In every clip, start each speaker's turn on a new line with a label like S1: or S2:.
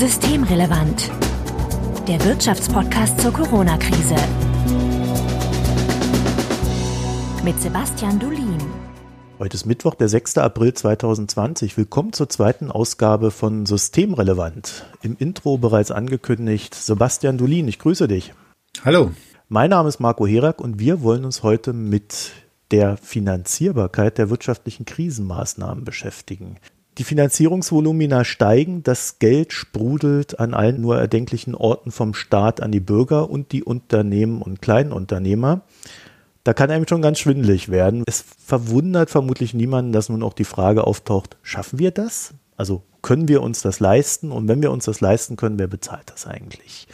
S1: Systemrelevant. Der Wirtschaftspodcast zur Corona-Krise. Mit Sebastian Dulin.
S2: Heute ist Mittwoch, der 6. April 2020. Willkommen zur zweiten Ausgabe von Systemrelevant. Im Intro bereits angekündigt, Sebastian Dulin, ich grüße dich.
S3: Hallo.
S2: Mein Name ist Marco Herak und wir wollen uns heute mit der Finanzierbarkeit der wirtschaftlichen Krisenmaßnahmen beschäftigen. Die Finanzierungsvolumina steigen, das Geld sprudelt an allen nur erdenklichen Orten vom Staat an die Bürger und die Unternehmen und Kleinunternehmer. Da kann einem schon ganz schwindelig werden. Es verwundert vermutlich niemanden, dass nun auch die Frage auftaucht, schaffen wir das? Also können wir uns das leisten? Und wenn wir uns das leisten können, wer bezahlt das eigentlich?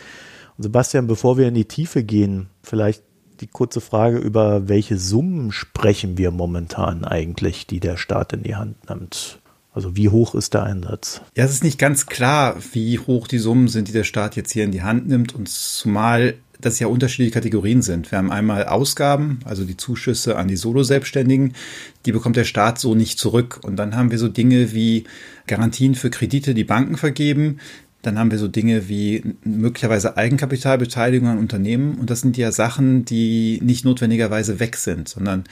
S2: Und Sebastian, bevor wir in die Tiefe gehen, vielleicht die kurze Frage, über welche Summen sprechen wir momentan eigentlich, die der Staat in die Hand nimmt? Also wie hoch ist der Einsatz?
S3: Ja, es ist nicht ganz klar, wie hoch die Summen sind, die der Staat jetzt hier in die Hand nimmt. Und zumal das ja unterschiedliche Kategorien sind. Wir haben einmal Ausgaben, also die Zuschüsse an die Solo-Selbstständigen, die bekommt der Staat so nicht zurück. Und dann haben wir so Dinge wie Garantien für Kredite, die Banken vergeben. Dann haben wir so Dinge wie möglicherweise Eigenkapitalbeteiligung an Unternehmen. Und das sind ja Sachen, die nicht notwendigerweise weg sind, sondern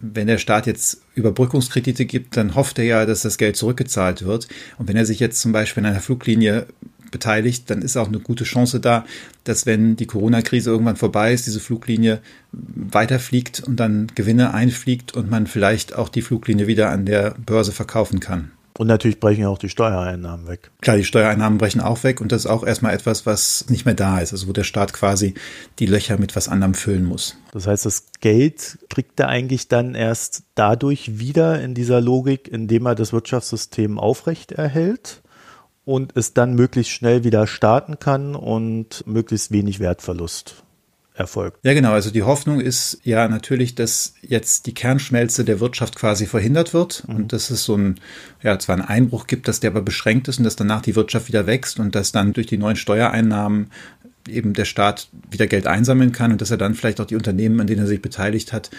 S3: wenn der Staat jetzt Überbrückungskredite gibt, dann hofft er ja, dass das Geld zurückgezahlt wird. Und wenn er sich jetzt zum Beispiel in einer Fluglinie beteiligt, dann ist auch eine gute Chance da, dass wenn die Corona-Krise irgendwann vorbei ist, diese Fluglinie weiterfliegt und dann Gewinne einfliegt und man vielleicht auch die Fluglinie wieder an der Börse verkaufen kann.
S2: Und natürlich brechen auch die Steuereinnahmen weg.
S3: Klar, die Steuereinnahmen brechen auch weg und das ist auch erstmal etwas, was nicht mehr da ist, also wo der Staat quasi die Löcher mit was anderem füllen muss.
S2: Das heißt, das Geld kriegt er eigentlich dann erst dadurch wieder in dieser Logik, indem er das Wirtschaftssystem aufrecht erhält und es dann möglichst schnell wieder starten kann und möglichst wenig Wertverlust erfolgt.
S3: Ja, genau. Also die Hoffnung ist ja natürlich, dass jetzt die Kernschmelze der Wirtschaft quasi verhindert wird mhm. und dass es so ein, ja, zwar einen Einbruch gibt, dass der aber beschränkt ist und dass danach die Wirtschaft wieder wächst und dass dann durch die neuen Steuereinnahmen eben der Staat wieder Geld einsammeln kann und dass er dann vielleicht auch die Unternehmen, an denen er sich beteiligt hat,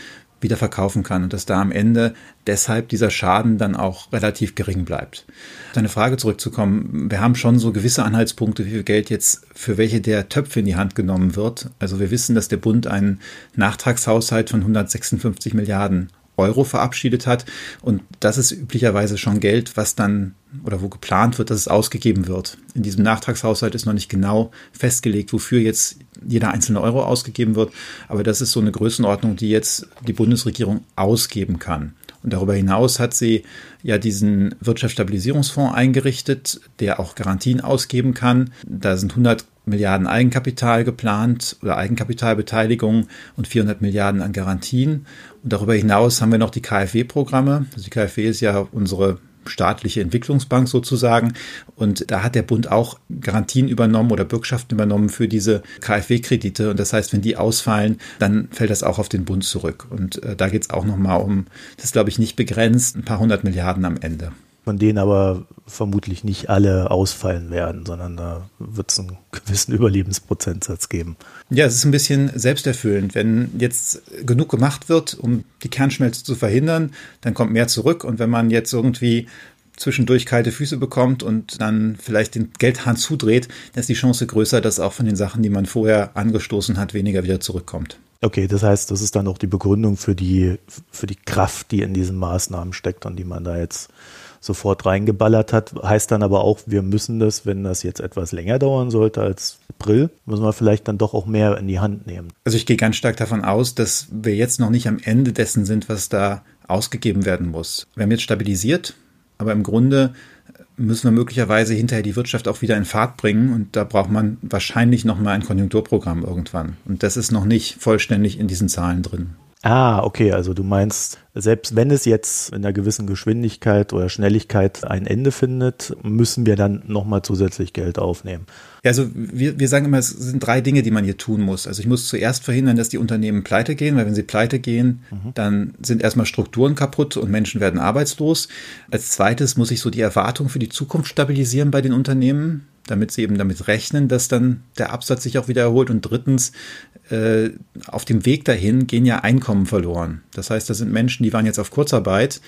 S3: wieder verkaufen kann und dass da am Ende deshalb dieser Schaden dann auch relativ gering bleibt. Deine Frage zurückzukommen, wir haben schon so gewisse Anhaltspunkte, wie viel Geld jetzt für welche der Töpfe in die Hand genommen wird. Also wir wissen, dass der Bund einen Nachtragshaushalt von 156 Milliarden Euro verabschiedet hat. Und das ist üblicherweise schon Geld, was dann oder wo geplant wird, dass es ausgegeben wird. In diesem Nachtragshaushalt ist noch nicht genau festgelegt, wofür jetzt jeder einzelne Euro ausgegeben wird. Aber das ist so eine Größenordnung, die jetzt die Bundesregierung ausgeben kann. Und darüber hinaus hat sie ja diesen Wirtschaftsstabilisierungsfonds eingerichtet, der auch Garantien ausgeben kann. Da sind 100 Milliarden Eigenkapital geplant oder Eigenkapitalbeteiligung und 400 Milliarden an Garantien. Und darüber hinaus haben wir noch die KfW-Programme. Also die KfW ist ja unsere staatliche Entwicklungsbank sozusagen. Und da hat der Bund auch Garantien übernommen oder Bürgschaften übernommen für diese KfW-Kredite. Und das heißt, wenn die ausfallen, dann fällt das auch auf den Bund zurück. Und äh, da geht es auch nochmal um, das glaube ich nicht begrenzt, ein paar hundert Milliarden am Ende
S2: von denen aber vermutlich nicht alle ausfallen werden, sondern da wird es einen gewissen Überlebensprozentsatz geben.
S3: Ja, es ist ein bisschen selbsterfüllend. Wenn jetzt genug gemacht wird, um die Kernschmelze zu verhindern, dann kommt mehr zurück. Und wenn man jetzt irgendwie zwischendurch kalte Füße bekommt und dann vielleicht den Geldhahn zudreht, dann ist die Chance größer, dass auch von den Sachen, die man vorher angestoßen hat, weniger wieder zurückkommt.
S2: Okay, das heißt, das ist dann auch die Begründung für die, für die Kraft, die in diesen Maßnahmen steckt und die man da jetzt sofort reingeballert hat. Heißt dann aber auch, wir müssen das, wenn das jetzt etwas länger dauern sollte als April, müssen wir vielleicht dann doch auch mehr in die Hand nehmen.
S3: Also ich gehe ganz stark davon aus, dass wir jetzt noch nicht am Ende dessen sind, was da ausgegeben werden muss. Wir haben jetzt stabilisiert, aber im Grunde müssen wir möglicherweise hinterher die Wirtschaft auch wieder in Fahrt bringen und da braucht man wahrscheinlich noch mal ein Konjunkturprogramm irgendwann und das ist noch nicht vollständig in diesen Zahlen drin.
S2: Ah, okay, also du meinst, selbst wenn es jetzt in einer gewissen Geschwindigkeit oder Schnelligkeit ein Ende findet, müssen wir dann nochmal zusätzlich Geld aufnehmen.
S3: Ja, also wir, wir sagen immer, es sind drei Dinge, die man hier tun muss. Also ich muss zuerst verhindern, dass die Unternehmen pleite gehen, weil wenn sie pleite gehen, mhm. dann sind erstmal Strukturen kaputt und Menschen werden arbeitslos. Als zweites muss ich so die Erwartung für die Zukunft stabilisieren bei den Unternehmen damit sie eben damit rechnen, dass dann der Absatz sich auch wieder erholt. Und drittens, äh, auf dem Weg dahin gehen ja Einkommen verloren. Das heißt, das sind Menschen, die waren jetzt auf Kurzarbeit,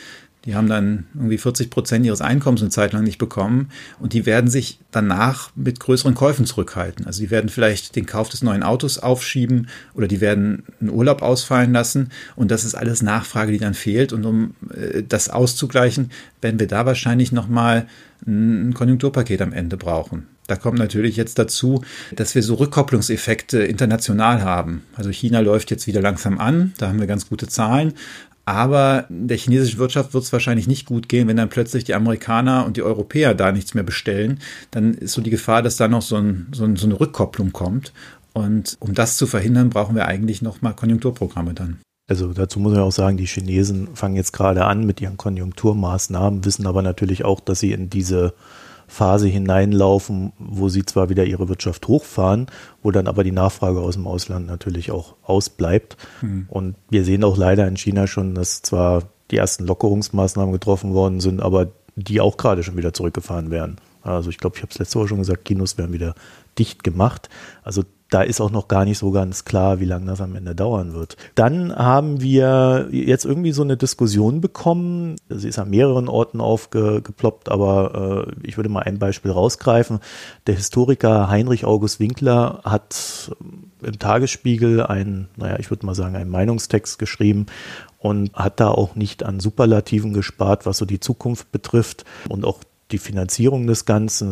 S3: Die haben dann irgendwie 40 Prozent ihres Einkommens eine Zeit lang nicht bekommen und die werden sich danach mit größeren Käufen zurückhalten. Also die werden vielleicht den Kauf des neuen Autos aufschieben oder die werden einen Urlaub ausfallen lassen und das ist alles Nachfrage, die dann fehlt. Und um äh, das auszugleichen, werden wir da wahrscheinlich nochmal ein Konjunkturpaket am Ende brauchen. Da kommt natürlich jetzt dazu, dass wir so Rückkopplungseffekte international haben. Also China läuft jetzt wieder langsam an, da haben wir ganz gute Zahlen. Aber der chinesischen Wirtschaft wird es wahrscheinlich nicht gut gehen, wenn dann plötzlich die Amerikaner und die Europäer da nichts mehr bestellen. Dann ist so die Gefahr, dass da noch so, ein, so, ein, so eine Rückkopplung kommt. Und um das zu verhindern, brauchen wir eigentlich nochmal Konjunkturprogramme dann.
S2: Also dazu muss man auch sagen, die Chinesen fangen jetzt gerade an mit ihren Konjunkturmaßnahmen, wissen aber natürlich auch, dass sie in diese Phase hineinlaufen, wo sie zwar wieder ihre Wirtschaft hochfahren, wo dann aber die Nachfrage aus dem Ausland natürlich auch ausbleibt. Mhm. Und wir sehen auch leider in China schon, dass zwar die ersten Lockerungsmaßnahmen getroffen worden sind, aber die auch gerade schon wieder zurückgefahren werden. Also ich glaube, ich habe es letzte Woche schon gesagt, Kinos werden wieder dicht gemacht. Also da ist auch noch gar nicht so ganz klar, wie lange das am Ende dauern wird. Dann haben wir jetzt irgendwie so eine Diskussion bekommen. Sie ist an mehreren Orten aufgeploppt, aber äh, ich würde mal ein Beispiel rausgreifen. Der Historiker Heinrich August Winkler hat im Tagesspiegel einen, naja, ich würde mal sagen, einen Meinungstext geschrieben und hat da auch nicht an Superlativen gespart, was so die Zukunft betrifft und auch die Finanzierung des Ganzen.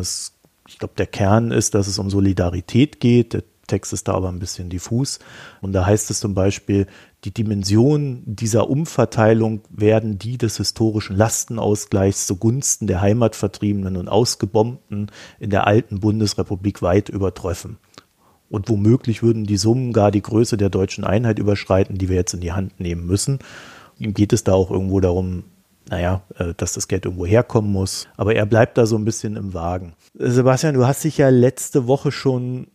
S2: ich glaube, der Kern ist, dass es um Solidarität geht. Der Text ist da aber ein bisschen diffus. Und da heißt es zum Beispiel, die Dimensionen dieser Umverteilung werden die des historischen Lastenausgleichs zugunsten der Heimatvertriebenen und Ausgebombten in der alten Bundesrepublik weit übertreffen. Und womöglich würden die Summen gar die Größe der deutschen Einheit überschreiten, die wir jetzt in die Hand nehmen müssen. Ihm geht es da auch irgendwo darum, naja, äh, dass das Geld irgendwo herkommen muss. Aber er bleibt da so ein bisschen im Wagen. Sebastian, du hast dich ja letzte Woche schon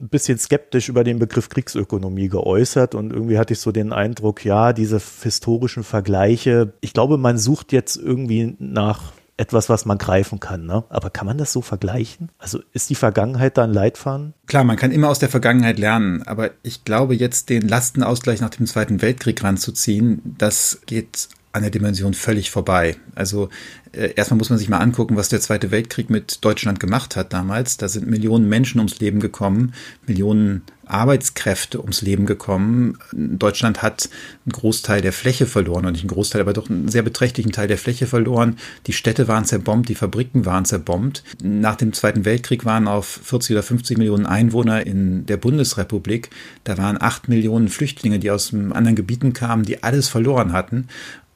S2: ein bisschen skeptisch über den Begriff Kriegsökonomie geäußert und irgendwie hatte ich so den Eindruck, ja, diese historischen Vergleiche, ich glaube, man sucht jetzt irgendwie nach etwas, was man greifen kann. Ne? Aber kann man das so vergleichen? Also ist die Vergangenheit da ein Leitfaden?
S3: Klar, man kann immer aus der Vergangenheit lernen, aber ich glaube, jetzt den Lastenausgleich nach dem Zweiten Weltkrieg ranzuziehen, das geht an der Dimension völlig vorbei. Also äh, erstmal muss man sich mal angucken, was der Zweite Weltkrieg mit Deutschland gemacht hat damals. Da sind Millionen Menschen ums Leben gekommen, Millionen Arbeitskräfte ums Leben gekommen. Deutschland hat einen Großteil der Fläche verloren, und nicht einen Großteil, aber doch einen sehr beträchtlichen Teil der Fläche verloren. Die Städte waren zerbombt, die Fabriken waren zerbombt. Nach dem Zweiten Weltkrieg waren auf 40 oder 50 Millionen Einwohner in der Bundesrepublik, da waren acht Millionen Flüchtlinge, die aus anderen Gebieten kamen, die alles verloren hatten.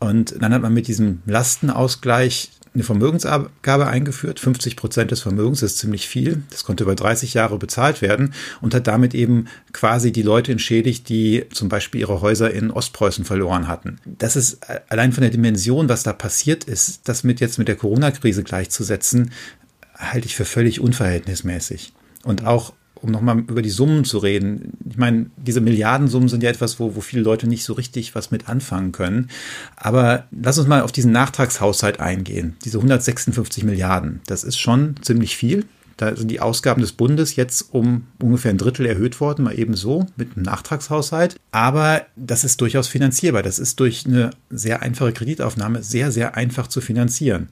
S3: Und dann hat man mit diesem Lastenausgleich eine Vermögensabgabe eingeführt. 50 Prozent des Vermögens ist ziemlich viel. Das konnte über 30 Jahre bezahlt werden und hat damit eben quasi die Leute entschädigt, die zum Beispiel ihre Häuser in Ostpreußen verloren hatten. Das ist allein von der Dimension, was da passiert ist, das mit jetzt mit der Corona-Krise gleichzusetzen, halte ich für völlig unverhältnismäßig. Und auch um nochmal über die Summen zu reden. Ich meine, diese Milliardensummen sind ja etwas, wo, wo viele Leute nicht so richtig was mit anfangen können. Aber lass uns mal auf diesen Nachtragshaushalt eingehen. Diese 156 Milliarden, das ist schon ziemlich viel. Da sind die Ausgaben des Bundes jetzt um ungefähr ein Drittel erhöht worden, mal eben so mit einem Nachtragshaushalt. Aber das ist durchaus finanzierbar. Das ist durch eine sehr einfache Kreditaufnahme sehr, sehr einfach zu finanzieren.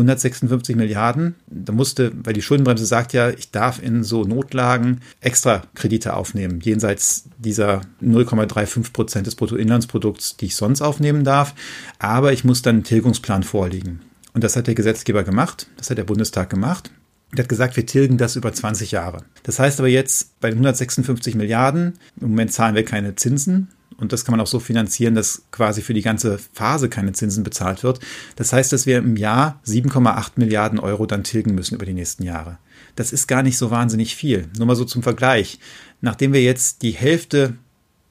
S3: 156 Milliarden. Da musste, weil die Schuldenbremse sagt ja, ich darf in so Notlagen extra Kredite aufnehmen, jenseits dieser 0,35 Prozent des Bruttoinlandsprodukts, die ich sonst aufnehmen darf. Aber ich muss dann einen Tilgungsplan vorlegen. Und das hat der Gesetzgeber gemacht, das hat der Bundestag gemacht. Der hat gesagt, wir tilgen das über 20 Jahre. Das heißt aber jetzt bei 156 Milliarden, im Moment zahlen wir keine Zinsen, und das kann man auch so finanzieren, dass quasi für die ganze Phase keine Zinsen bezahlt wird. Das heißt, dass wir im Jahr 7,8 Milliarden Euro dann tilgen müssen über die nächsten Jahre. Das ist gar nicht so wahnsinnig viel. Nur mal so zum Vergleich. Nachdem wir jetzt die Hälfte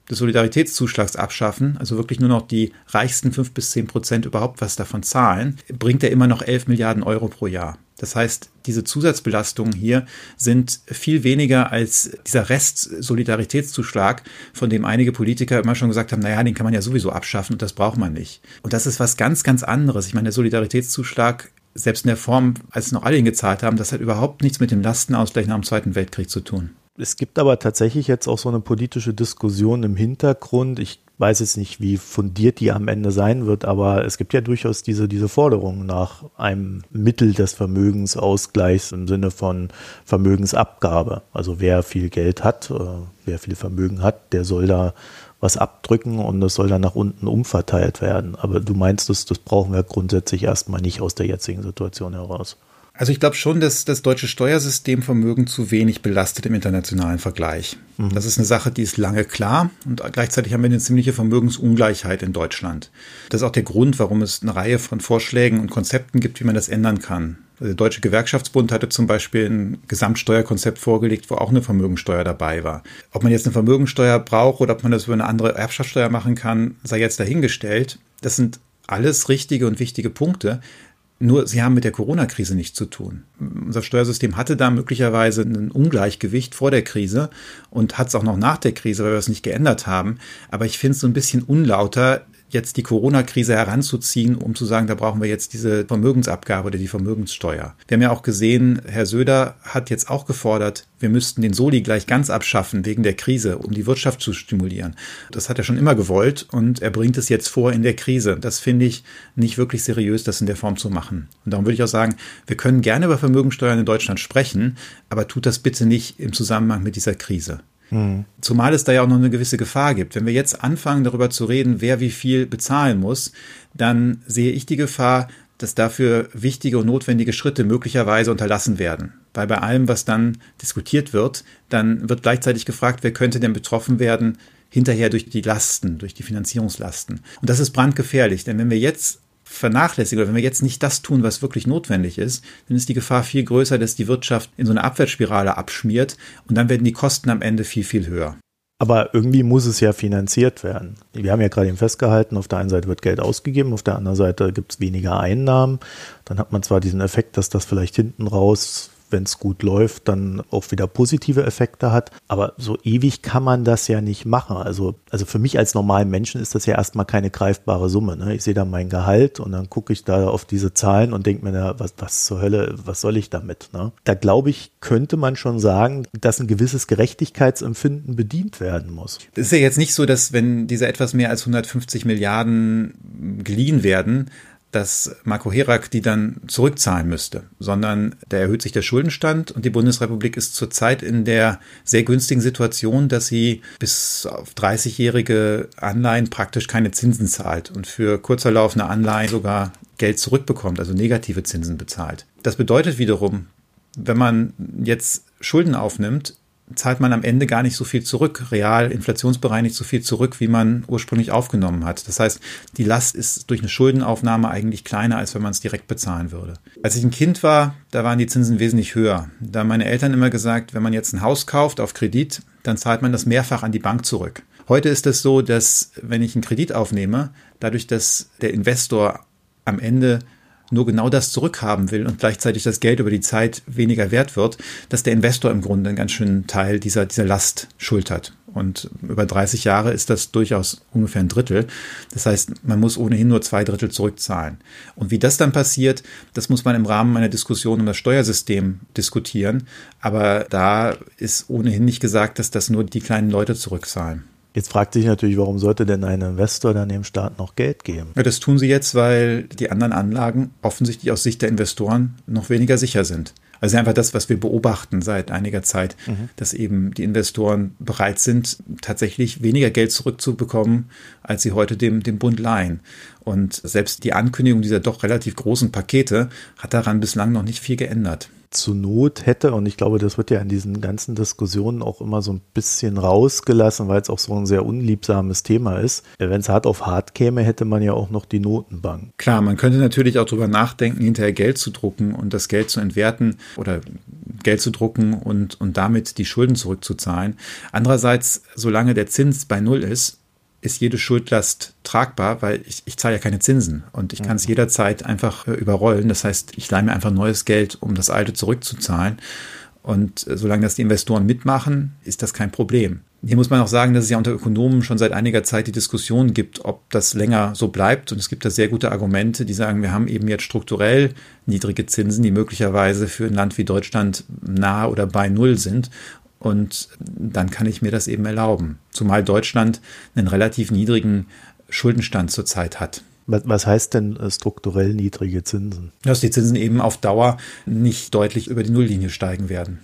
S3: des Solidaritätszuschlags abschaffen, also wirklich nur noch die reichsten fünf bis zehn Prozent überhaupt was davon zahlen, bringt er immer noch elf Milliarden Euro pro Jahr. Das heißt, diese Zusatzbelastungen hier sind viel weniger als dieser Rest-Solidaritätszuschlag, von dem einige Politiker immer schon gesagt haben, naja, den kann man ja sowieso abschaffen und das braucht man nicht. Und das ist was ganz, ganz anderes. Ich meine, der Solidaritätszuschlag selbst in der Form, als noch alle ihn gezahlt haben, das hat überhaupt nichts mit dem Lastenausgleich nach dem Zweiten Weltkrieg zu tun.
S2: Es gibt aber tatsächlich jetzt auch so eine politische Diskussion im Hintergrund. Ich weiß jetzt nicht, wie fundiert die am Ende sein wird, aber es gibt ja durchaus diese, diese Forderung nach einem Mittel des Vermögensausgleichs im Sinne von Vermögensabgabe. Also wer viel Geld hat, äh, wer viel Vermögen hat, der soll da was abdrücken und das soll dann nach unten umverteilt werden. Aber du meinst, das, das brauchen wir grundsätzlich erstmal nicht aus der jetzigen Situation heraus.
S3: Also ich glaube schon, dass das deutsche Steuersystem Vermögen zu wenig belastet im internationalen Vergleich. Mhm. Das ist eine Sache, die ist lange klar und gleichzeitig haben wir eine ziemliche Vermögensungleichheit in Deutschland. Das ist auch der Grund, warum es eine Reihe von Vorschlägen und Konzepten gibt, wie man das ändern kann. Der Deutsche Gewerkschaftsbund hatte zum Beispiel ein Gesamtsteuerkonzept vorgelegt, wo auch eine Vermögensteuer dabei war. Ob man jetzt eine Vermögensteuer braucht oder ob man das über eine andere Erbschaftssteuer machen kann, sei jetzt dahingestellt. Das sind alles richtige und wichtige Punkte. Nur sie haben mit der Corona-Krise nichts zu tun. Unser Steuersystem hatte da möglicherweise ein Ungleichgewicht vor der Krise und hat es auch noch nach der Krise, weil wir es nicht geändert haben. Aber ich finde es so ein bisschen unlauter, jetzt die Corona-Krise heranzuziehen, um zu sagen, da brauchen wir jetzt diese Vermögensabgabe oder die Vermögenssteuer. Wir haben ja auch gesehen, Herr Söder hat jetzt auch gefordert, wir müssten den Soli gleich ganz abschaffen wegen der Krise, um die Wirtschaft zu stimulieren. Das hat er schon immer gewollt und er bringt es jetzt vor in der Krise. Das finde ich nicht wirklich seriös, das in der Form zu machen. Und darum würde ich auch sagen, wir können gerne über Vermögensteuern in Deutschland sprechen, aber tut das bitte nicht im Zusammenhang mit dieser Krise. Mhm. Zumal es da ja auch noch eine gewisse Gefahr gibt. Wenn wir jetzt anfangen, darüber zu reden, wer wie viel bezahlen muss, dann sehe ich die Gefahr, dass dafür wichtige und notwendige Schritte möglicherweise unterlassen werden. Weil bei allem, was dann diskutiert wird, dann wird gleichzeitig gefragt, wer könnte denn betroffen werden hinterher durch die Lasten, durch die Finanzierungslasten. Und das ist brandgefährlich, denn wenn wir jetzt vernachlässigen oder wenn wir jetzt nicht das tun, was wirklich notwendig ist, dann ist die Gefahr viel größer, dass die Wirtschaft in so eine Abwärtsspirale abschmiert und dann werden die Kosten am Ende viel, viel höher.
S2: Aber irgendwie muss es ja finanziert werden. Wir haben ja gerade eben festgehalten, auf der einen Seite wird Geld ausgegeben, auf der anderen Seite gibt es weniger Einnahmen. Dann hat man zwar diesen Effekt, dass das vielleicht hinten raus wenn es gut läuft, dann auch wieder positive Effekte hat. Aber so ewig kann man das ja nicht machen. Also, also für mich als normalen Menschen ist das ja erstmal keine greifbare Summe. Ne? Ich sehe da mein Gehalt und dann gucke ich da auf diese Zahlen und denke mir, na, was, was zur Hölle, was soll ich damit? Ne? Da glaube ich, könnte man schon sagen, dass ein gewisses Gerechtigkeitsempfinden bedient werden muss.
S3: Es ist ja jetzt nicht so, dass wenn diese etwas mehr als 150 Milliarden geliehen werden, dass Marco Herak die dann zurückzahlen müsste, sondern da erhöht sich der Schuldenstand und die Bundesrepublik ist zurzeit in der sehr günstigen Situation, dass sie bis auf 30-jährige Anleihen praktisch keine Zinsen zahlt und für kurzer laufende Anleihen sogar Geld zurückbekommt, also negative Zinsen bezahlt. Das bedeutet wiederum, wenn man jetzt Schulden aufnimmt, zahlt man am Ende gar nicht so viel zurück, real inflationsbereinigt so viel zurück, wie man ursprünglich aufgenommen hat. Das heißt, die Last ist durch eine Schuldenaufnahme eigentlich kleiner, als wenn man es direkt bezahlen würde. Als ich ein Kind war, da waren die Zinsen wesentlich höher. Da haben meine Eltern immer gesagt, wenn man jetzt ein Haus kauft auf Kredit, dann zahlt man das mehrfach an die Bank zurück. Heute ist es so, dass wenn ich einen Kredit aufnehme, dadurch, dass der Investor am Ende nur genau das zurückhaben will und gleichzeitig das Geld über die Zeit weniger wert wird, dass der Investor im Grunde einen ganz schönen Teil dieser, dieser Last schultert. Und über 30 Jahre ist das durchaus ungefähr ein Drittel. Das heißt, man muss ohnehin nur zwei Drittel zurückzahlen. Und wie das dann passiert, das muss man im Rahmen einer Diskussion um das Steuersystem diskutieren. Aber da ist ohnehin nicht gesagt, dass das nur die kleinen Leute zurückzahlen.
S2: Jetzt fragt sich natürlich, warum sollte denn ein Investor dann dem Staat noch Geld geben?
S3: Ja, das tun sie jetzt, weil die anderen Anlagen offensichtlich aus Sicht der Investoren noch weniger sicher sind. Also einfach das, was wir beobachten seit einiger Zeit, mhm. dass eben die Investoren bereit sind, tatsächlich weniger Geld zurückzubekommen, als sie heute dem, dem Bund leihen. Und selbst die Ankündigung dieser doch relativ großen Pakete hat daran bislang noch nicht viel geändert
S2: zu Not hätte, und ich glaube, das wird ja in diesen ganzen Diskussionen auch immer so ein bisschen rausgelassen, weil es auch so ein sehr unliebsames Thema ist. Wenn es hart auf hart käme, hätte man ja auch noch die Notenbank.
S3: Klar, man könnte natürlich auch darüber nachdenken, hinterher Geld zu drucken und das Geld zu entwerten oder Geld zu drucken und, und damit die Schulden zurückzuzahlen. Andererseits, solange der Zins bei Null ist, ist jede Schuldlast tragbar, weil ich, ich zahle ja keine Zinsen und ich kann es mhm. jederzeit einfach äh, überrollen. Das heißt, ich leihe mir einfach neues Geld, um das alte zurückzuzahlen. Und äh, solange das die Investoren mitmachen, ist das kein Problem. Hier muss man auch sagen, dass es ja unter Ökonomen schon seit einiger Zeit die Diskussion gibt, ob das länger so bleibt. Und es gibt da sehr gute Argumente, die sagen, wir haben eben jetzt strukturell niedrige Zinsen, die möglicherweise für ein Land wie Deutschland nahe oder bei Null sind. Und dann kann ich mir das eben erlauben. Zumal Deutschland einen relativ niedrigen Schuldenstand zurzeit hat.
S2: Was heißt denn äh, strukturell niedrige Zinsen?
S3: Dass die Zinsen eben auf Dauer nicht deutlich über die Nulllinie steigen werden.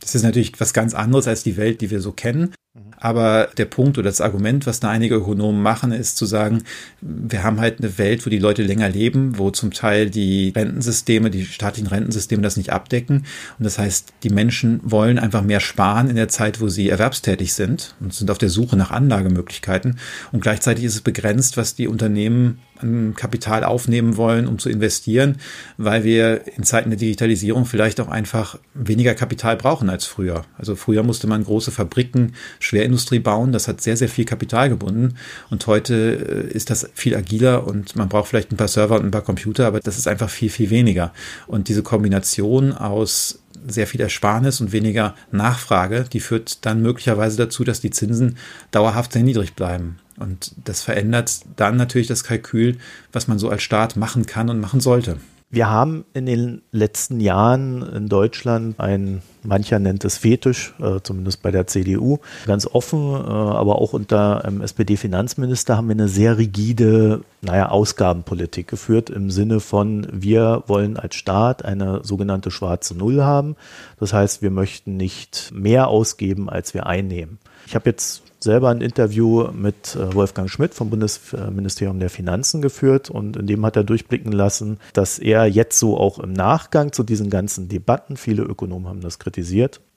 S3: Das ist natürlich was ganz anderes als die Welt, die wir so kennen. Aber der Punkt oder das Argument, was da einige Ökonomen machen, ist zu sagen, wir haben halt eine Welt, wo die Leute länger leben, wo zum Teil die Rentensysteme, die staatlichen Rentensysteme das nicht abdecken. Und das heißt, die Menschen wollen einfach mehr sparen in der Zeit, wo sie erwerbstätig sind und sind auf der Suche nach Anlagemöglichkeiten. Und gleichzeitig ist es begrenzt, was die Unternehmen an Kapital aufnehmen wollen, um zu investieren, weil wir in Zeiten der Digitalisierung vielleicht auch einfach weniger Kapital brauchen als früher. Also früher musste man große Fabriken, Schwerindustrie bauen, das hat sehr, sehr viel Kapital gebunden und heute äh, ist das viel agiler und man braucht vielleicht ein paar Server und ein paar Computer, aber das ist einfach viel, viel weniger. Und diese Kombination aus sehr viel Ersparnis und weniger Nachfrage, die führt dann möglicherweise dazu, dass die Zinsen dauerhaft sehr niedrig bleiben. Und das verändert dann natürlich das Kalkül, was man so als Staat machen kann und machen sollte.
S2: Wir haben in den letzten Jahren in Deutschland ein, mancher nennt es Fetisch, äh, zumindest bei der CDU, ganz offen, äh, aber auch unter einem SPD-Finanzminister haben wir eine sehr rigide, naja, Ausgabenpolitik geführt im Sinne von, wir wollen als Staat eine sogenannte schwarze Null haben. Das heißt, wir möchten nicht mehr ausgeben, als wir einnehmen. Ich habe jetzt selber ein Interview mit äh, Wolfgang Schmidt vom Bundesministerium der Finanzen geführt und in dem hat er durchblicken lassen, dass er jetzt so auch im Nachgang zu diesen ganzen Debatten, viele Ökonomen haben das kritisiert,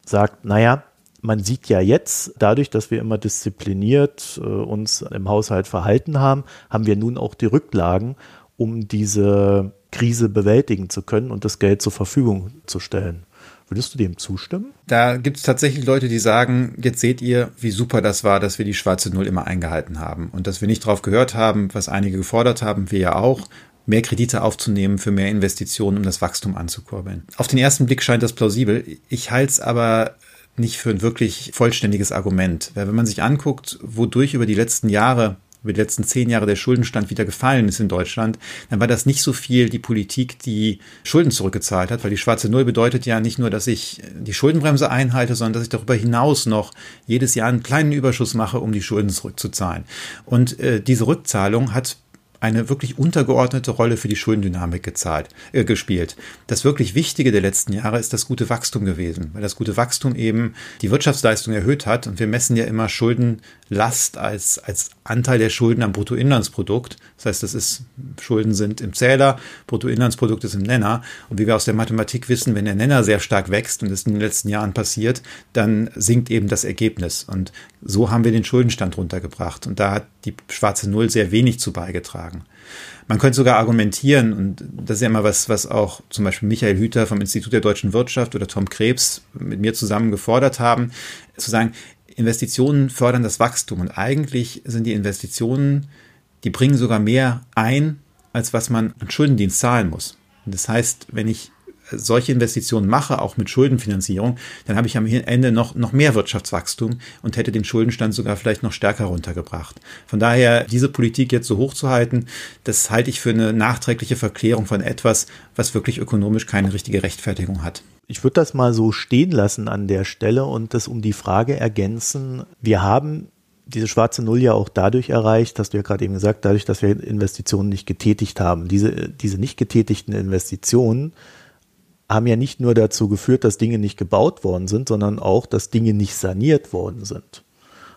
S2: sagt, naja, man sieht ja jetzt, dadurch, dass wir immer diszipliniert äh, uns im Haushalt verhalten haben, haben wir nun auch die Rücklagen, um diese Krise bewältigen zu können und das Geld zur Verfügung zu stellen. Würdest du dem zustimmen?
S3: Da gibt es tatsächlich Leute, die sagen, jetzt seht ihr, wie super das war, dass wir die schwarze Null immer eingehalten haben und dass wir nicht darauf gehört haben, was einige gefordert haben, wir ja auch, mehr Kredite aufzunehmen für mehr Investitionen, um das Wachstum anzukurbeln. Auf den ersten Blick scheint das plausibel. Ich halte es aber nicht für ein wirklich vollständiges Argument. Weil wenn man sich anguckt, wodurch über die letzten Jahre über die letzten zehn Jahre der Schuldenstand wieder gefallen ist in Deutschland, dann war das nicht so viel die Politik, die Schulden zurückgezahlt hat, weil die schwarze Null bedeutet ja nicht nur, dass ich die Schuldenbremse einhalte, sondern dass ich darüber hinaus noch jedes Jahr einen kleinen Überschuss mache, um die Schulden zurückzuzahlen. Und äh, diese Rückzahlung hat eine wirklich untergeordnete Rolle für die Schuldendynamik gezahlt, äh, gespielt. Das wirklich Wichtige der letzten Jahre ist das gute Wachstum gewesen, weil das gute Wachstum eben die Wirtschaftsleistung erhöht hat und wir messen ja immer Schuldenlast als, als Anteil der Schulden am Bruttoinlandsprodukt. Das heißt, das ist, Schulden sind im Zähler, Bruttoinlandsprodukt ist im Nenner. Und wie wir aus der Mathematik wissen, wenn der Nenner sehr stark wächst und das in den letzten Jahren passiert, dann sinkt eben das Ergebnis. Und so haben wir den Schuldenstand runtergebracht. Und da hat die schwarze Null sehr wenig zu beigetragen. Man könnte sogar argumentieren, und das ist ja immer was, was auch zum Beispiel Michael Hüter vom Institut der deutschen Wirtschaft oder Tom Krebs mit mir zusammen gefordert haben, zu sagen, Investitionen fördern das Wachstum und eigentlich sind die Investitionen, die bringen sogar mehr ein, als was man an Schuldendienst zahlen muss. Das heißt, wenn ich solche Investitionen mache, auch mit Schuldenfinanzierung, dann habe ich am Ende noch, noch mehr Wirtschaftswachstum und hätte den Schuldenstand sogar vielleicht noch stärker runtergebracht. Von daher, diese Politik jetzt so hoch zu halten, das halte ich für eine nachträgliche Verklärung von etwas, was wirklich ökonomisch keine richtige Rechtfertigung hat.
S2: Ich würde das mal so stehen lassen an der Stelle und das um die Frage ergänzen. Wir haben diese schwarze Null ja auch dadurch erreicht, hast du ja gerade eben gesagt, dadurch, dass wir Investitionen nicht getätigt haben. Diese, diese nicht getätigten Investitionen haben ja nicht nur dazu geführt, dass Dinge nicht gebaut worden sind, sondern auch, dass Dinge nicht saniert worden sind.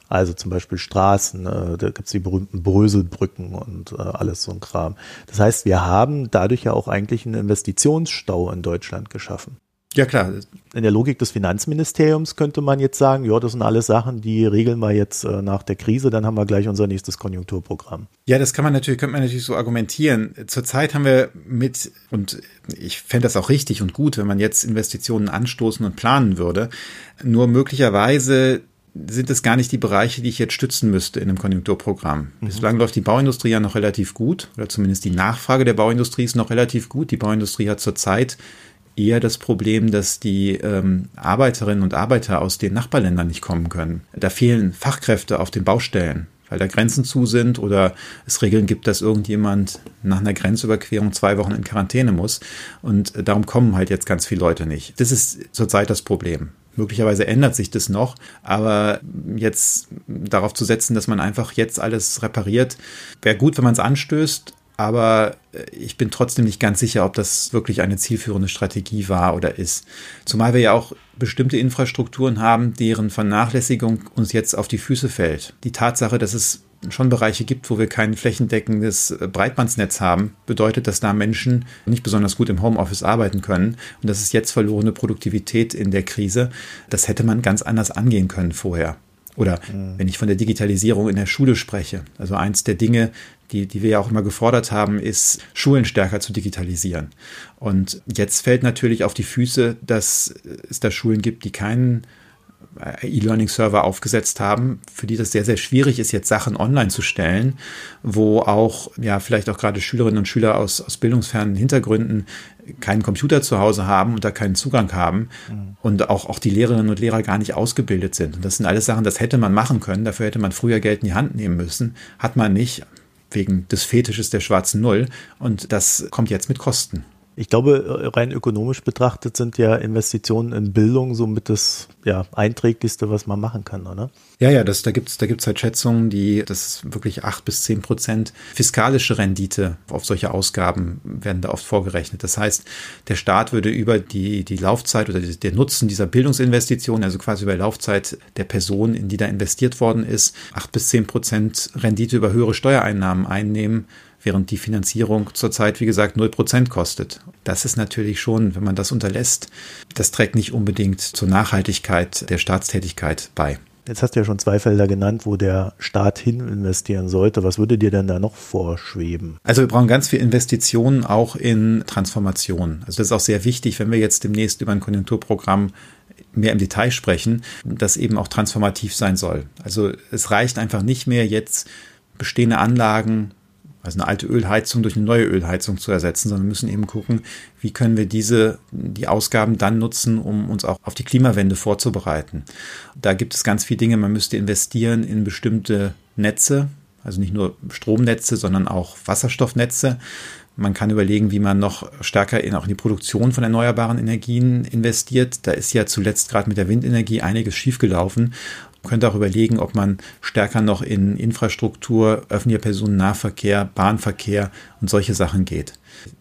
S2: Also zum Beispiel Straßen, äh, da gibt es die berühmten Bröselbrücken und äh, alles so ein Kram. Das heißt, wir haben dadurch ja auch eigentlich einen Investitionsstau in Deutschland geschaffen.
S3: Ja, klar.
S2: In der Logik des Finanzministeriums könnte man jetzt sagen, ja, das sind alles Sachen, die regeln wir jetzt äh, nach der Krise, dann haben wir gleich unser nächstes Konjunkturprogramm.
S3: Ja, das kann man natürlich, könnte man natürlich so argumentieren. Zurzeit haben wir mit, und ich fände das auch richtig und gut, wenn man jetzt Investitionen anstoßen und planen würde. Nur möglicherweise sind es gar nicht die Bereiche, die ich jetzt stützen müsste in einem Konjunkturprogramm. Mhm. Bislang läuft die Bauindustrie ja noch relativ gut, oder zumindest die Nachfrage der Bauindustrie ist noch relativ gut. Die Bauindustrie hat zurzeit eher das Problem, dass die ähm, Arbeiterinnen und Arbeiter aus den Nachbarländern nicht kommen können. Da fehlen Fachkräfte auf den Baustellen, weil da Grenzen zu sind oder es Regeln gibt, dass irgendjemand nach einer Grenzüberquerung zwei Wochen in Quarantäne muss. Und darum kommen halt jetzt ganz viele Leute nicht. Das ist zurzeit das Problem. Möglicherweise ändert sich das noch, aber jetzt darauf zu setzen, dass man einfach jetzt alles repariert, wäre gut, wenn man es anstößt, aber äh, ich bin trotzdem nicht ganz sicher, ob das wirklich eine zielführende Strategie war oder ist. Zumal wir ja auch bestimmte Infrastrukturen haben, deren Vernachlässigung uns jetzt auf die Füße fällt. Die Tatsache, dass es schon Bereiche gibt, wo wir kein flächendeckendes äh, Breitbandsnetz haben, bedeutet, dass da Menschen nicht besonders gut im Homeoffice arbeiten können. Und das ist jetzt verlorene Produktivität in der Krise. Das hätte man ganz anders angehen können vorher. Oder mhm. wenn ich von der Digitalisierung in der Schule spreche. Also eins der Dinge, die, die wir ja auch immer gefordert haben, ist, Schulen stärker zu digitalisieren. Und jetzt fällt natürlich auf die Füße, dass es da Schulen gibt, die keinen äh, E-Learning-Server aufgesetzt haben, für die das sehr, sehr schwierig ist, jetzt Sachen online zu stellen, wo auch, ja, vielleicht auch gerade Schülerinnen und Schüler aus, aus bildungsfernen Hintergründen keinen Computer zu Hause haben und da keinen Zugang haben mhm. und auch, auch die Lehrerinnen und Lehrer gar nicht ausgebildet sind. Und das sind alles Sachen, das hätte man machen können, dafür hätte man früher Geld in die Hand nehmen müssen, hat man nicht, wegen des Fetisches der schwarzen Null und das kommt jetzt mit Kosten.
S2: Ich glaube, rein ökonomisch betrachtet sind ja Investitionen in Bildung somit das ja, einträglichste, was man machen kann, oder?
S3: Ja, ja, das, da gibt's da gibt's halt Schätzungen, die, das wirklich acht bis zehn Prozent fiskalische Rendite auf solche Ausgaben werden da oft vorgerechnet. Das heißt, der Staat würde über die, die Laufzeit oder der Nutzen dieser Bildungsinvestition, also quasi über die Laufzeit der Person, in die da investiert worden ist, acht bis zehn Prozent Rendite über höhere Steuereinnahmen einnehmen während die Finanzierung zurzeit, wie gesagt, 0% kostet. Das ist natürlich schon, wenn man das unterlässt, das trägt nicht unbedingt zur Nachhaltigkeit der Staatstätigkeit bei.
S2: Jetzt hast du ja schon zwei Felder genannt, wo der Staat hin investieren sollte. Was würde dir denn da noch vorschweben?
S3: Also wir brauchen ganz viel Investitionen auch in Transformation. Also das ist auch sehr wichtig, wenn wir jetzt demnächst über ein Konjunkturprogramm mehr im Detail sprechen, das eben auch transformativ sein soll. Also es reicht einfach nicht mehr jetzt bestehende Anlagen also eine alte Ölheizung durch eine neue Ölheizung zu ersetzen, sondern wir müssen eben gucken, wie können wir diese, die Ausgaben dann nutzen, um uns auch auf die Klimawende vorzubereiten. Da gibt es ganz viele Dinge. Man müsste investieren in bestimmte Netze, also nicht nur Stromnetze, sondern auch Wasserstoffnetze. Man kann überlegen, wie man noch stärker in, auch in die Produktion von erneuerbaren Energien investiert. Da ist ja zuletzt gerade mit der Windenergie einiges schiefgelaufen könnte auch überlegen, ob man stärker noch in Infrastruktur, öffentlicher Personennahverkehr, Bahnverkehr und solche Sachen geht.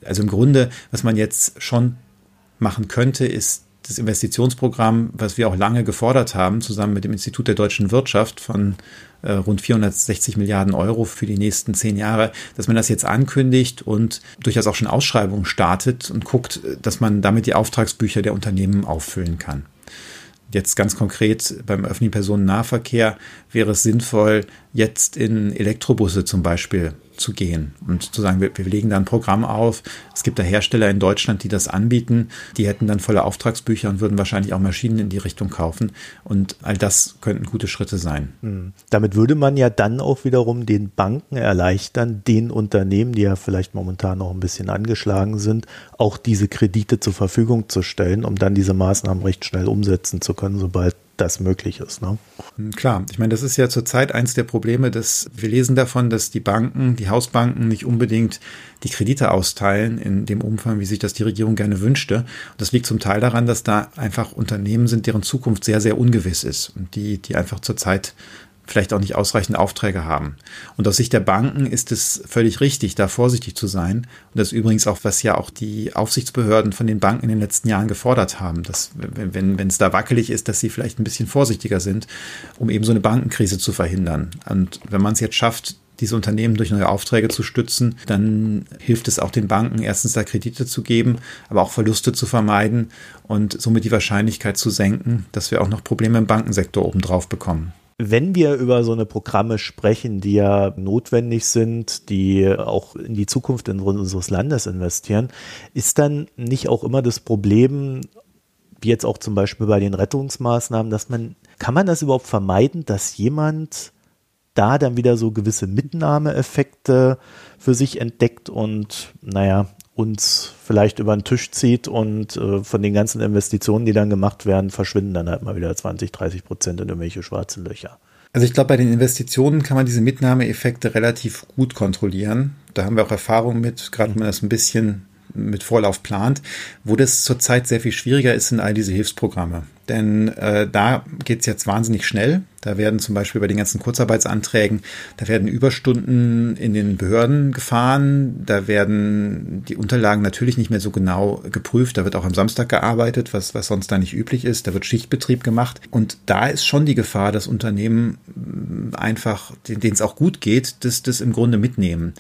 S3: Also im Grunde, was man jetzt schon machen könnte, ist das Investitionsprogramm, was wir auch lange gefordert haben, zusammen mit dem Institut der deutschen Wirtschaft von äh, rund 460 Milliarden Euro für die nächsten zehn Jahre, dass man das jetzt ankündigt und durchaus auch schon Ausschreibungen startet und guckt, dass man damit die Auftragsbücher der Unternehmen auffüllen kann. Jetzt ganz konkret beim öffentlichen Personennahverkehr wäre es sinnvoll, jetzt in Elektrobusse zum Beispiel zu gehen und zu sagen, wir, wir, legen da ein Programm auf. Es gibt da Hersteller in Deutschland, die das anbieten. Die hätten dann volle Auftragsbücher und würden wahrscheinlich auch Maschinen in die Richtung kaufen. Und all das könnten gute Schritte sein.
S2: Hm. Damit würde man ja dann auch wiederum den Banken erleichtern, den Unternehmen, die ja vielleicht momentan noch ein bisschen angeschlagen sind, auch diese Kredite zur Verfügung zu stellen, um dann diese Maßnahmen recht schnell umsetzen zu können, sobald das möglich ist. Ne?
S3: Hm, klar, ich meine, das ist ja zurzeit eins der Probleme, dass wir lesen davon, dass die Banken, die Hausbanken nicht unbedingt die Kredite austeilen in dem Umfang, wie sich das die Regierung gerne wünschte. Und das liegt zum Teil daran, dass da einfach Unternehmen sind, deren Zukunft sehr, sehr ungewiss ist und die, die einfach zurzeit vielleicht auch nicht ausreichend Aufträge haben. Und aus Sicht der Banken ist es völlig richtig, da vorsichtig zu sein. Und das ist übrigens auch, was ja auch die Aufsichtsbehörden von den Banken in den letzten Jahren gefordert haben, dass wenn, wenn es da wackelig ist, dass sie vielleicht ein bisschen vorsichtiger sind, um eben so eine Bankenkrise zu verhindern. Und wenn man es jetzt schafft, diese Unternehmen durch neue Aufträge zu stützen, dann hilft es auch den Banken, erstens da Kredite zu geben, aber auch Verluste zu vermeiden und somit die Wahrscheinlichkeit zu senken, dass wir auch noch Probleme im Bankensektor obendrauf bekommen.
S2: Wenn wir über so eine Programme sprechen, die ja notwendig sind, die auch in die Zukunft unseres Landes investieren, ist dann nicht auch immer das Problem, wie jetzt auch zum Beispiel bei den Rettungsmaßnahmen, dass man, kann man das überhaupt vermeiden, dass jemand da dann wieder so gewisse Mitnahmeeffekte für sich entdeckt und, naja, uns vielleicht über den Tisch zieht und äh, von den ganzen Investitionen, die dann gemacht werden, verschwinden dann halt mal wieder 20, 30 Prozent in irgendwelche schwarzen Löcher.
S3: Also ich glaube, bei den Investitionen kann man diese Mitnahmeeffekte relativ gut kontrollieren. Da haben wir auch Erfahrung mit, gerade wenn man das ein bisschen mit Vorlauf plant. Wo das zurzeit sehr viel schwieriger ist, sind all diese Hilfsprogramme. denn äh, da geht es jetzt wahnsinnig schnell. Da werden zum Beispiel bei den ganzen Kurzarbeitsanträgen, da werden Überstunden in den Behörden gefahren, da werden die Unterlagen natürlich nicht mehr so genau geprüft, da wird auch am Samstag gearbeitet, was, was sonst da nicht üblich ist, da wird Schichtbetrieb gemacht. Und da ist schon die Gefahr, dass Unternehmen einfach, denen es auch gut geht, das, das im Grunde mitnehmen.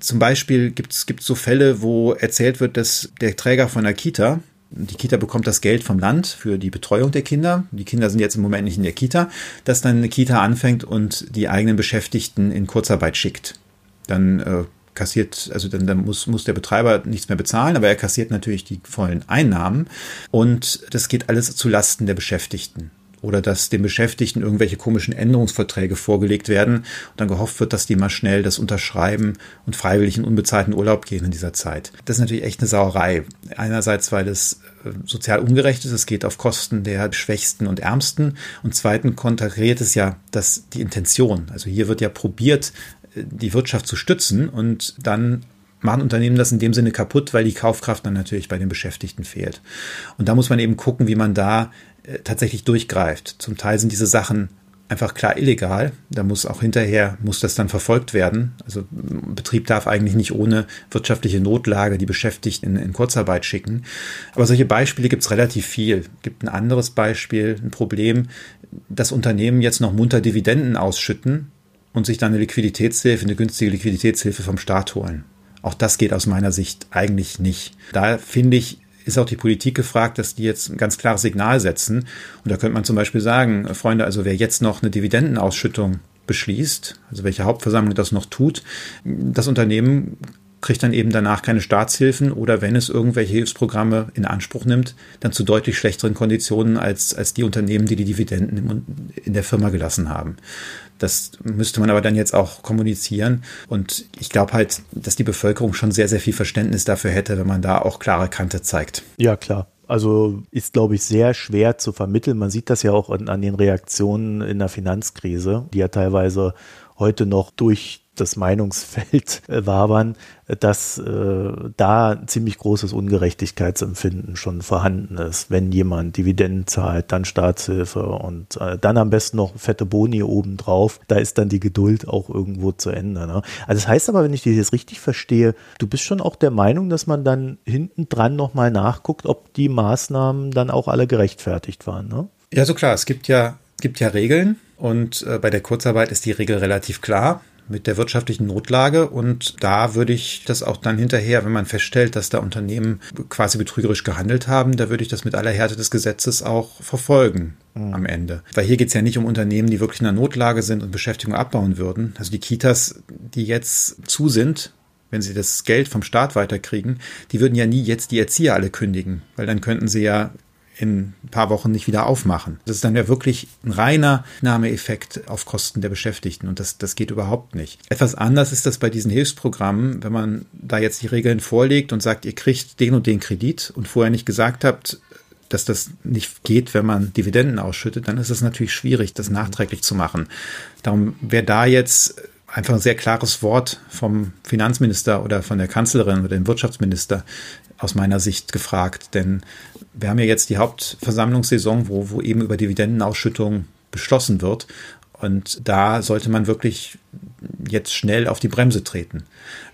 S3: Zum Beispiel gibt es so Fälle, wo erzählt wird, dass der Träger von der Kita, die Kita bekommt das Geld vom Land für die Betreuung der Kinder. Die Kinder sind jetzt im Moment nicht in der Kita, dass dann eine Kita anfängt und die eigenen Beschäftigten in Kurzarbeit schickt. Dann äh, kassiert, also dann, dann muss, muss der Betreiber nichts mehr bezahlen, aber er kassiert natürlich die vollen Einnahmen und das geht alles zu Lasten der Beschäftigten oder dass den Beschäftigten irgendwelche komischen Änderungsverträge vorgelegt werden und dann gehofft wird, dass die mal schnell das unterschreiben und freiwillig in unbezahlten Urlaub gehen in dieser Zeit. Das ist natürlich echt eine Sauerei. Einerseits, weil es äh, sozial ungerecht ist, es geht auf Kosten der Schwächsten und Ärmsten und zweitens konterkariert es ja dass die Intention. Also hier wird ja probiert, äh, die Wirtschaft zu stützen und dann machen Unternehmen das in dem Sinne kaputt, weil die Kaufkraft dann natürlich bei den Beschäftigten fehlt. Und da muss man eben gucken, wie man da äh, tatsächlich durchgreift. Zum Teil sind diese Sachen einfach klar illegal. Da muss auch hinterher, muss das dann verfolgt werden. Also Betrieb darf eigentlich nicht ohne wirtschaftliche Notlage die Beschäftigten in, in Kurzarbeit schicken. Aber solche Beispiele gibt es relativ viel. Gibt ein anderes Beispiel, ein Problem, dass Unternehmen jetzt noch munter Dividenden ausschütten und sich dann eine Liquiditätshilfe, eine günstige Liquiditätshilfe vom Staat holen. Auch das geht aus meiner Sicht eigentlich nicht. Da finde ich, ist auch die Politik gefragt, dass die jetzt ein ganz klares Signal setzen. Und da könnte man zum Beispiel sagen, Freunde, also wer jetzt noch eine Dividendenausschüttung beschließt, also welche Hauptversammlung das noch tut, das Unternehmen kriegt dann eben danach keine Staatshilfen oder wenn es irgendwelche Hilfsprogramme in Anspruch nimmt, dann zu deutlich schlechteren Konditionen als, als die Unternehmen, die die Dividenden in der Firma gelassen haben. Das müsste man aber dann jetzt auch kommunizieren. Und ich glaube halt, dass die Bevölkerung schon sehr, sehr viel Verständnis dafür hätte, wenn man da auch klare Kante zeigt.
S2: Ja, klar. Also ist, glaube ich, sehr schwer zu vermitteln. Man sieht das ja auch an, an den Reaktionen in der Finanzkrise, die ja teilweise heute noch durch das Meinungsfeld äh, wabern, dass äh, da ziemlich großes Ungerechtigkeitsempfinden schon vorhanden ist. Wenn jemand Dividenden zahlt, dann Staatshilfe und äh, dann am besten noch fette Boni obendrauf, da ist dann die Geduld auch irgendwo zu Ende. Ne? Also das heißt aber, wenn ich dich jetzt richtig verstehe, du bist schon auch der Meinung, dass man dann hinten dran nochmal nachguckt, ob die Maßnahmen dann auch alle gerechtfertigt waren. Ne?
S3: Ja, so klar. Es gibt ja, gibt ja Regeln und äh, bei der Kurzarbeit ist die Regel relativ klar mit der wirtschaftlichen Notlage. Und da würde ich das auch dann hinterher, wenn man feststellt, dass da Unternehmen quasi betrügerisch gehandelt haben, da würde ich das mit aller Härte des Gesetzes auch verfolgen mhm. am Ende. Weil hier geht es ja nicht um Unternehmen, die wirklich in einer Notlage sind und Beschäftigung abbauen würden. Also die Kitas, die jetzt zu sind, wenn sie das Geld vom Staat weiterkriegen, die würden ja nie jetzt die Erzieher alle kündigen, weil dann könnten sie ja in ein paar Wochen nicht wieder aufmachen. Das ist dann ja wirklich ein reiner Nahmeeffekt auf Kosten der Beschäftigten und das, das geht überhaupt nicht. Etwas anders ist das bei diesen Hilfsprogrammen, wenn man da jetzt die Regeln vorlegt und sagt, ihr kriegt den und den Kredit und vorher nicht gesagt habt, dass das nicht geht, wenn man Dividenden ausschüttet, dann ist es natürlich schwierig, das nachträglich zu machen. Darum wäre da jetzt einfach ein sehr klares Wort vom Finanzminister oder von der Kanzlerin oder dem Wirtschaftsminister aus meiner Sicht gefragt. Denn wir haben ja jetzt die Hauptversammlungssaison, wo, wo eben über Dividendenausschüttung beschlossen wird. Und da sollte man wirklich jetzt schnell auf die Bremse treten.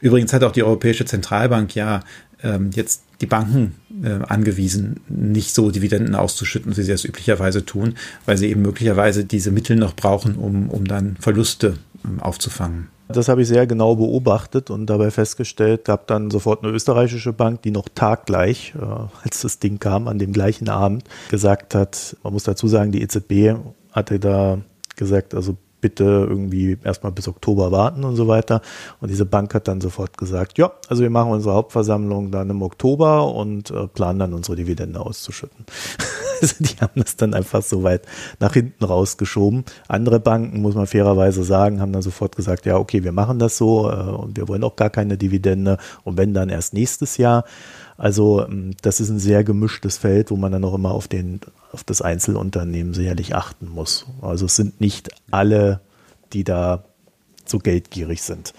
S3: Übrigens hat auch die Europäische Zentralbank ja ähm, jetzt die Banken äh, angewiesen, nicht so Dividenden auszuschütten, wie sie das üblicherweise tun, weil sie eben möglicherweise diese Mittel noch brauchen, um, um dann Verluste ähm, aufzufangen.
S2: Das habe ich sehr genau beobachtet und dabei festgestellt, gab dann sofort eine österreichische Bank, die noch taggleich, äh, als das Ding kam, an dem gleichen Abend, gesagt hat, man muss dazu sagen, die EZB hatte da gesagt, also bitte irgendwie erstmal bis Oktober warten und so weiter. Und diese Bank hat dann sofort gesagt, ja, also wir machen unsere Hauptversammlung dann im Oktober und äh, planen dann unsere Dividende auszuschütten. also die haben das dann einfach so weit nach hinten rausgeschoben. Andere Banken, muss man fairerweise sagen, haben dann sofort gesagt, ja, okay, wir machen das so äh, und wir wollen auch gar keine Dividende und wenn dann erst nächstes Jahr. Also ähm, das ist ein sehr gemischtes Feld, wo man dann auch immer auf, den, auf das Einzelunternehmen sicherlich achten muss. Also es sind nicht alle, die da so geldgierig sind.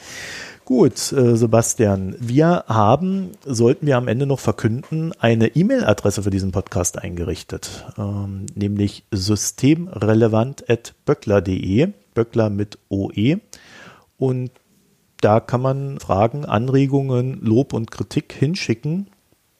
S2: Gut, äh, Sebastian, wir haben, sollten wir am Ende noch verkünden, eine E-Mail-Adresse für diesen Podcast eingerichtet, ähm, nämlich systemrelevant.böckler.de, Böckler mit OE. Und da kann man Fragen, Anregungen, Lob und Kritik hinschicken.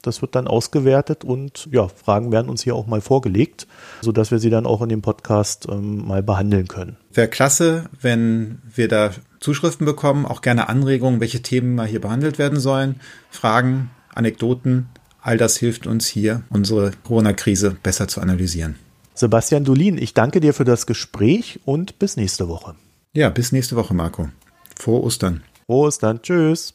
S2: Das wird dann ausgewertet und ja, Fragen werden uns hier auch mal vorgelegt, sodass wir sie dann auch in dem Podcast ähm, mal behandeln können.
S3: Wäre klasse, wenn wir da Zuschriften bekommen, auch gerne Anregungen, welche Themen mal hier behandelt werden sollen, Fragen, Anekdoten. All das hilft uns hier, unsere Corona-Krise besser zu analysieren.
S2: Sebastian Dolin, ich danke dir für das Gespräch und bis nächste Woche.
S3: Ja, bis nächste Woche, Marco. Frohe Ostern.
S2: Frohe Ostern. Tschüss.